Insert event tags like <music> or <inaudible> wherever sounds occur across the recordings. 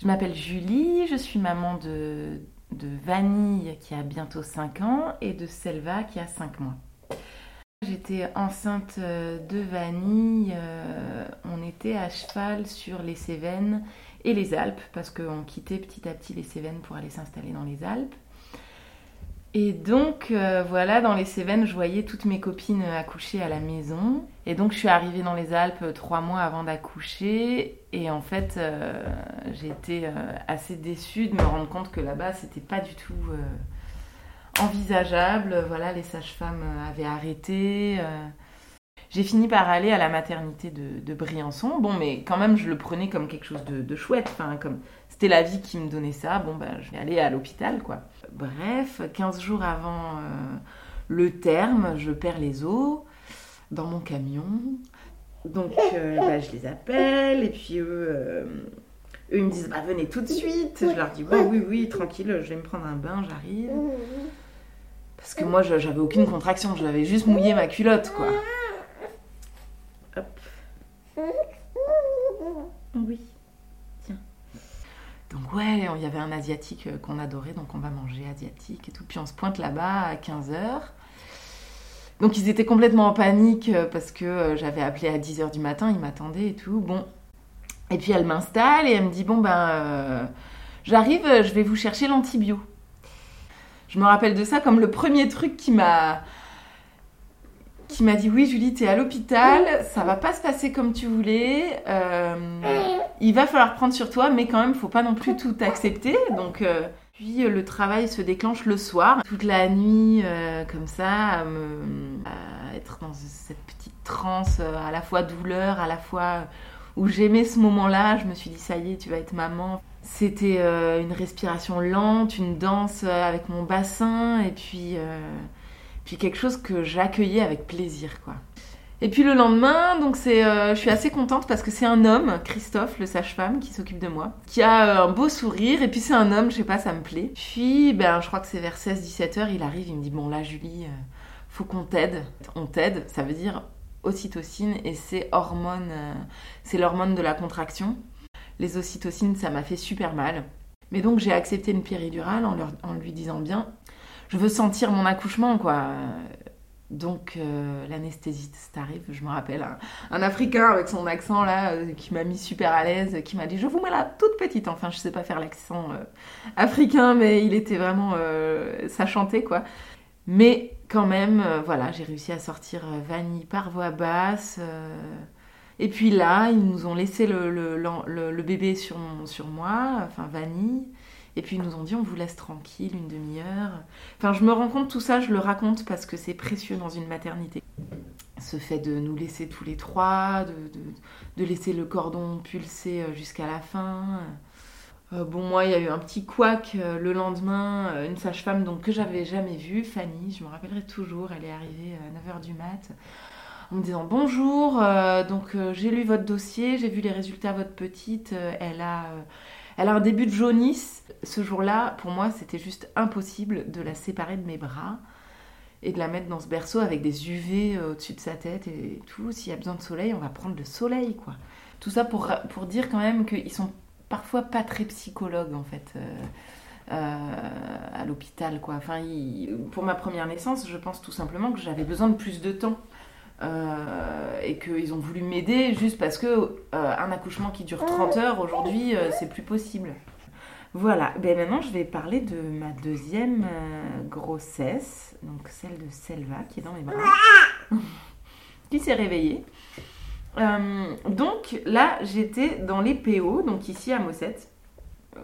Je m'appelle Julie, je suis maman de, Vanille qui a bientôt 5 ans et de Selva qui a 5 mois. J'étais enceinte euh, de Vanille, euh, on était à cheval sur les Cévennes et les Alpes parce qu'on quittait petit à petit les Cévennes pour aller s'installer dans les Alpes. Et donc, euh, voilà, dans les Cévennes, je voyais toutes mes copines accoucher à la maison. Et donc, je suis arrivée dans les Alpes trois mois avant d'accoucher. Et en fait, euh, j'ai été euh, assez déçue de me rendre compte que là-bas, c'était pas du tout envisageable. Voilà, les sages-femmes avaient arrêté. J'ai fini par aller à la maternité de, Briançon. Bon, mais quand même, je le prenais comme quelque chose de, chouette. Enfin, comme c'était la vie qui me donnait ça. Bon, ben, je vais aller à l'hôpital, quoi. Bref, 15 jours avant euh, le terme, je perds les os dans mon camion. Donc, bah, je les appelle. Et puis, eux, euh, eux ils me disent bah, Venez tout de suite. Je leur dis Oui, oui, oui, tranquille, je vais me prendre un bain, j'arrive. Parce que moi, j'avais aucune contraction. J'avais juste mouillé ma culotte, quoi. Oui. Tiens. Donc ouais, il y avait un asiatique euh, qu'on adorait, donc on va manger asiatique et tout. Puis on se pointe là-bas à 15h. Donc ils étaient complètement en panique euh, parce que euh, j'avais appelé à 10h du matin, ils m'attendaient et tout. Bon. Et puis elle m'installe et elle me dit bon ben j'arrive, je vais vous chercher l'antibio. Je me rappelle de ça comme le premier truc qui m'a qui m'a dit oui Julie t'es à l'hôpital ça va pas se passer comme tu voulais euh, il va falloir prendre sur toi mais quand même faut pas non plus tout accepter. Donc euh, puis le travail se déclenche le soir toute la nuit euh, comme ça à, être dans cette petite transe à la fois douleur à la fois où j'aimais ce moment-là. Je me suis dit ça y est tu vas être maman. C'était une respiration lente une danse avec mon bassin et puis puis quelque chose que j'accueillais avec plaisir, quoi. Et puis le lendemain, donc c'est, euh, je suis assez contente parce que c'est un homme, Christophe, le sage-femme, qui s'occupe de moi, qui a euh, un beau sourire. Et puis c'est un homme, je sais pas, ça me plaît. Puis, ben, je crois que c'est vers 16-17 heures, il arrive, il me dit bon là, Julie, euh, faut qu'on t'aide. On t'aide, ça veut dire ocytocine et c'est hormone, c'est l'hormone de la contraction. Les ocytocines, ça m'a fait super mal. Mais donc j'ai accepté une péridurale en, en lui disant bien, je veux sentir mon accouchement, quoi. Donc euh, l'anesthésiste arrive, je me rappelle, un, Africain avec son accent là, euh, qui m'a mis super à l'aise, qui m'a dit je vous mets la toute petite, enfin je sais pas faire l'accent euh, africain, mais il était vraiment, ça chantait quoi. Mais quand même, voilà, j'ai réussi à sortir Vanille par voix basse. et puis là, ils nous ont laissé le, le bébé sur, sur moi, enfin Vanille. Et puis ils nous ont dit on vous laisse tranquille une demi-heure. Enfin, je me rends compte, tout ça, je le raconte parce que c'est précieux dans une maternité. Ce fait de nous laisser tous les trois, de, de, laisser le cordon pulser euh, jusqu'à la fin. Euh, bon, moi, il y a eu un petit couac euh, le lendemain, une sage-femme donc, que j'avais jamais vue, Fanny, je me rappellerai toujours, elle est arrivée à 9h du mat en me disant bonjour, donc j'ai lu votre dossier, j'ai vu les résultats de votre petite, elle a elle a un début de jaunisse. Ce jour-là, pour moi, c'était juste impossible de la séparer de mes bras et de la mettre dans ce berceau avec des UV euh, au-dessus de sa tête et tout. S'il y a besoin de soleil, on va prendre le soleil, quoi. Tout ça pour, pour dire quand même qu'ils sont parfois pas très psychologues, en fait. Euh, euh, à l'hôpital quoi. Enfin, pour ma première naissance, je pense tout simplement que j'avais besoin de plus de temps et qu'ils ont voulu m'aider juste parce que euh, un accouchement qui dure 30 heures aujourd'hui euh, c'est plus possible. Voilà, ben maintenant je vais parler de ma deuxième grossesse, donc celle de Selva qui est dans mes bras, <laughs> qui s'est réveillée. donc là j'étais dans les PO, donc ici à Mossette.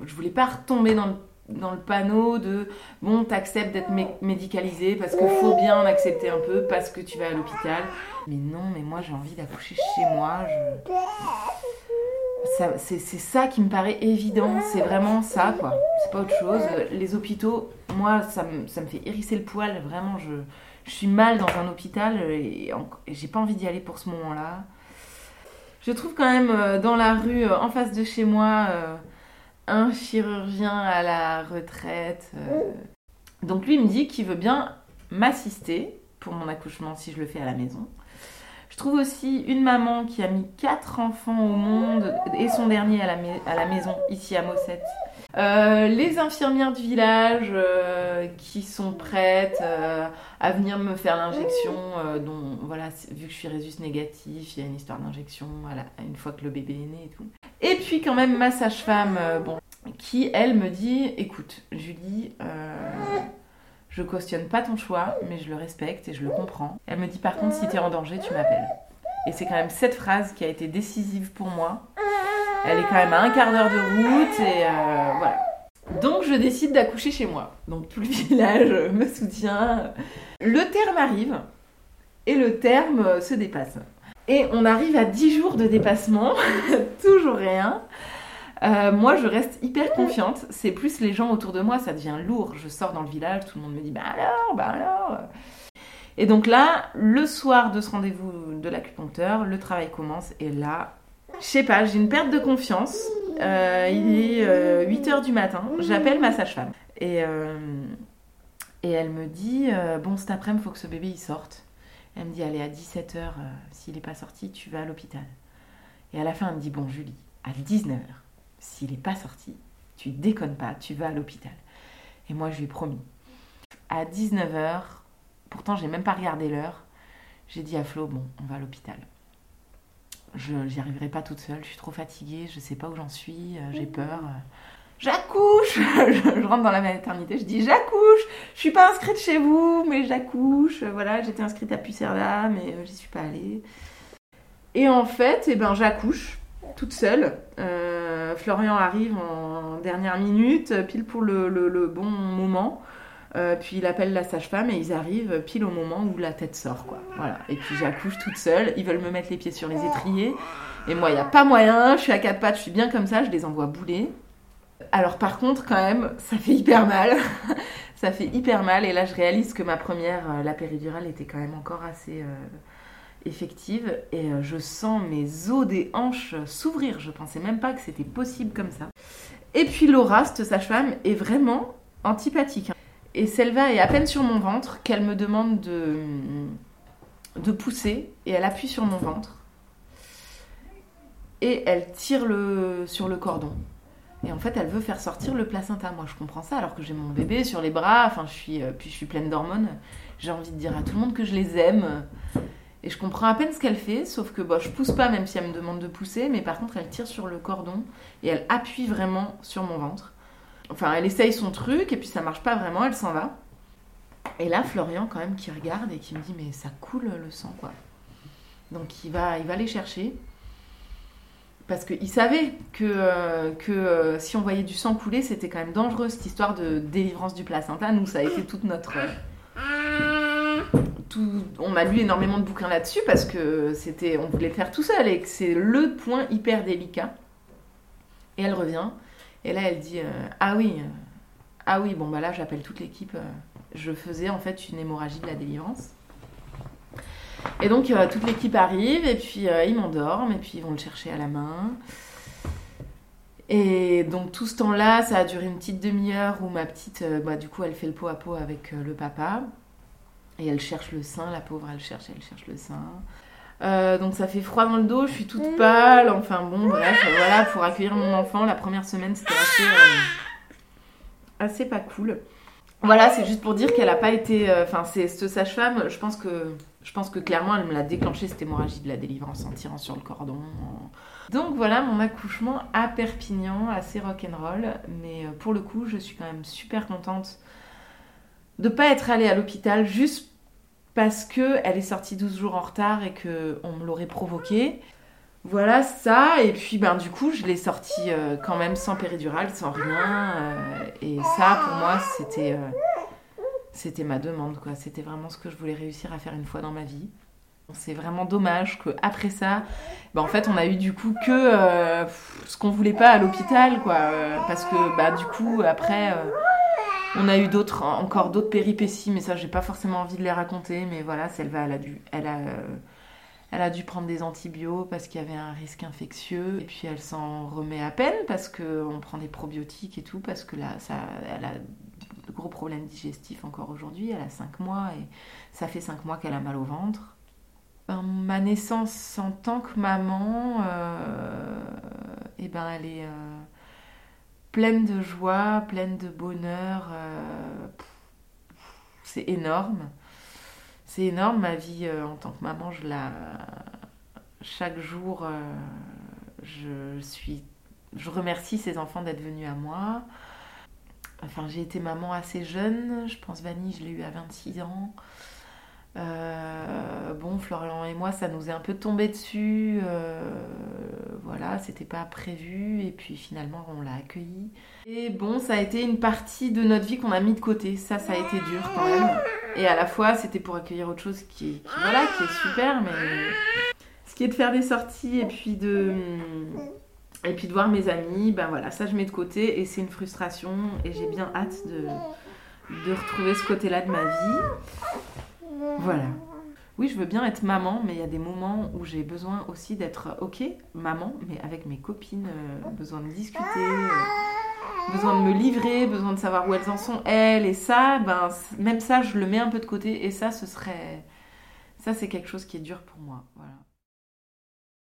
Je voulais pas retomber dans le dans le panneau de bon, t'acceptes d'être médicalisé parce qu'il faut bien en accepter un peu parce que tu vas à l'hôpital. Mais non, mais moi j'ai envie d'accoucher chez moi. C'est ça qui me paraît évident, c'est vraiment ça quoi. C'est pas autre chose. Les hôpitaux, moi ça me, ça me fait hérisser le poil, vraiment je, suis mal dans un hôpital et, j'ai pas envie d'y aller pour ce moment-là. Je trouve quand même euh, dans la rue euh, en face de chez moi. Un chirurgien à la retraite. Euh. Donc lui, il me dit qu'il veut bien m'assister pour mon accouchement si je le fais à la maison. Je trouve aussi une maman qui a mis quatre enfants au monde et son dernier à la, à la maison ici à Mossette. Euh, les infirmières du village euh, qui sont prêtes euh, à venir me faire l'injection, dont voilà, vu que je suis résus négatif, il y a une histoire d'injection une fois que le bébé est né et tout. Et puis quand même ma sage-femme, bon, qui elle me dit, écoute Julie, je cautionne pas ton choix, mais je le respecte et je le comprends. Elle me dit par contre, si tu es en danger, tu m'appelles. Et c'est quand même cette phrase qui a été décisive pour moi. Elle est quand même à un quart d'heure de route et euh, voilà. Donc je décide d'accoucher chez moi. Donc tout le <laughs> village me soutient. Le terme arrive et le terme se dépasse. Et on arrive à 10 jours de dépassement, <laughs> toujours rien. Euh, moi, je reste hyper confiante. C'est plus les gens autour de moi, ça devient lourd. Je sors dans le village, tout le monde me dit Bah alors, bah alors. Et donc là, le soir de ce rendez-vous de l'acupuncteur, le travail commence. Et là, je sais pas, j'ai une perte de confiance. Euh, il est 8 euh, du matin. J'appelle ma sage-femme. Et, et elle me dit Bon, cet après-midi, il faut que ce bébé sorte. Elle me dit Allez, à 17h, s'il n'est pas sorti, tu vas à l'hôpital. Et à la fin, elle me dit Bon, Julie, à 19h s'il n'est pas sorti, tu déconnes pas, tu vas à l'hôpital. Et moi, je lui ai promis. À 19h, pourtant, j'ai même pas regardé l'heure, j'ai dit à Flo, bon, on va à l'hôpital. Je n'y arriverai pas toute seule, je suis trop fatiguée, je sais pas où j'en suis, euh, j'ai peur. J'accouche <laughs> Je rentre dans la maternité, je dis j'accouche Je suis pas inscrite chez vous, mais j'accouche. Voilà, j'étais inscrite à Pucerda, mais euh, j'y suis pas allée. Et en fait, eh ben, j'accouche toute seule. Euh, Florian arrive en dernière minute, pile pour le, bon moment. Euh, puis il appelle la sage-femme et ils arrivent pile au moment où la tête sort. Voilà. Et puis j'accouche toute seule. Ils veulent me mettre les pieds sur les étriers. Et moi, il n'y a pas moyen. Je suis à quatre je suis bien comme ça. Je les envoie bouler. Alors par contre, quand même, ça fait hyper mal. <laughs> ça fait hyper mal. Et là, je réalise que ma première, euh, la péridurale, était quand même encore assez effective et euh, je sens mes os des hanches s'ouvrir. Je pensais même pas que c'était possible comme ça. Et puis Laura, cette sage-femme, est vraiment antipathique. Et Selva est à peine sur mon ventre qu'elle me demande de, de pousser et elle appuie sur mon ventre. Et elle tire sur le cordon. Et en fait, elle veut faire sortir le placenta. Moi, je comprends ça alors que j'ai mon bébé sur les bras. Enfin, je suis, euh, puis je suis pleine d'hormones. J'ai envie de dire à tout le monde que je les aime. Et je comprends à peine ce qu'elle fait, sauf que bon, je pousse pas même si elle me demande de pousser, mais par contre elle tire sur le cordon et elle appuie vraiment sur mon ventre. Enfin, elle essaye son truc et puis ça marche pas vraiment, elle s'en va. Et là, Florian quand même qui regarde et qui me dit mais ça coule le sang quoi. Donc il va, il va aller chercher parce qu'il savait que, euh, que euh, si on voyait du sang couler, c'était quand même dangereux cette histoire de délivrance du placenta. Nous, ça a été toute notre on m'a lu énormément de bouquins là-dessus parce que c'était, on voulait faire tout seul et que c'est le point hyper délicat. Et elle revient et là elle dit euh, ah oui, euh, ah oui bon bah là j'appelle toute l'équipe. Euh, je faisais en fait une hémorragie de la délivrance. Et donc toute l'équipe arrive et puis ils m'endorment et puis ils vont le chercher à la main. Et donc tout ce temps-là, ça a duré une petite demi-heure où ma petite, bah, du coup, elle fait le pot à pot avec le papa. Et elle cherche le sein, la pauvre, elle cherche, elle cherche le sein. Euh, donc ça fait froid dans le dos, je suis toute mm. pâle, enfin bon, bref, voilà, pour accueillir mon enfant, la première semaine c'était assez, euh, assez pas cool. Voilà, c'est juste pour dire qu'elle n'a pas été, euh, enfin c'est cette sage-femme, je pense que, je pense que clairement elle me l'a déclenché cette hémorragie de la délivrance en tirant sur le cordon. Donc voilà mon accouchement à Perpignan, assez rock'n'roll, mais pour le coup je suis quand même super contente de pas être allée à l'hôpital juste parce que elle est sortie 12 jours en retard et que on me l'aurait provoqué. Voilà ça, et puis ben du coup je l'ai sortie euh, quand même sans péridurale, sans rien, euh, et ça pour moi c'était euh, c'était ma demande quoi, c'était vraiment ce que je voulais réussir à faire une fois dans ma vie. C'est vraiment dommage que après ça, ben, en fait on a eu du coup que ce qu'on voulait pas à l'hôpital quoi, parce que bah du coup après on a eu d'autres, encore d'autres péripéties, mais ça, j'ai pas forcément envie de les raconter. Mais voilà, Selva, elle a dû, elle a, euh, elle a dû prendre des antibiotiques parce qu'il y avait un risque infectieux. Et puis elle s'en remet à peine parce qu'on prend des probiotiques et tout, parce que là, ça, elle a gros problèmes digestifs encore aujourd'hui. Elle a 5 mois et ça fait 5 mois qu'elle a mal au ventre. ben, Ma naissance en tant que maman, euh, eh ben, elle est euh, pleine de joie, pleine de bonheur. euh, c'est énorme. C'est énorme ma vie en tant que maman. Je la... Chaque jour, je suis... Je remercie ces enfants d'être venus à moi. Enfin, j'ai été maman assez jeune. Je pense Vanille, je l'ai eu à 26 ans. Euh, bon, Florian et moi, ça nous est un peu tombé dessus. euh, voilà, c'était pas prévu. Et puis finalement, on l'a accueilli. Et bon, ça a été une partie de notre vie qu'on a mis de côté. Ça, ça a été dur quand même. Et à la fois, c'était pour accueillir autre chose qui, qui, voilà, qui est super. Mais ce qui est de faire des sorties et puis de. Et puis de voir mes amis, ben voilà, ça je mets de côté et c'est une frustration et j'ai bien hâte de, de retrouver ce côté-là de ma vie. Voilà. Oui, je veux bien être maman, mais il y a des moments où j'ai besoin aussi d'être ok, maman, mais avec mes copines, euh, besoin de discuter, euh, besoin de me livrer, besoin de savoir où elles en sont, elles, et ça, ben, même ça, je le mets un peu de côté, et ça, ce serait. Ça, c'est quelque chose qui est dur pour moi. Voilà.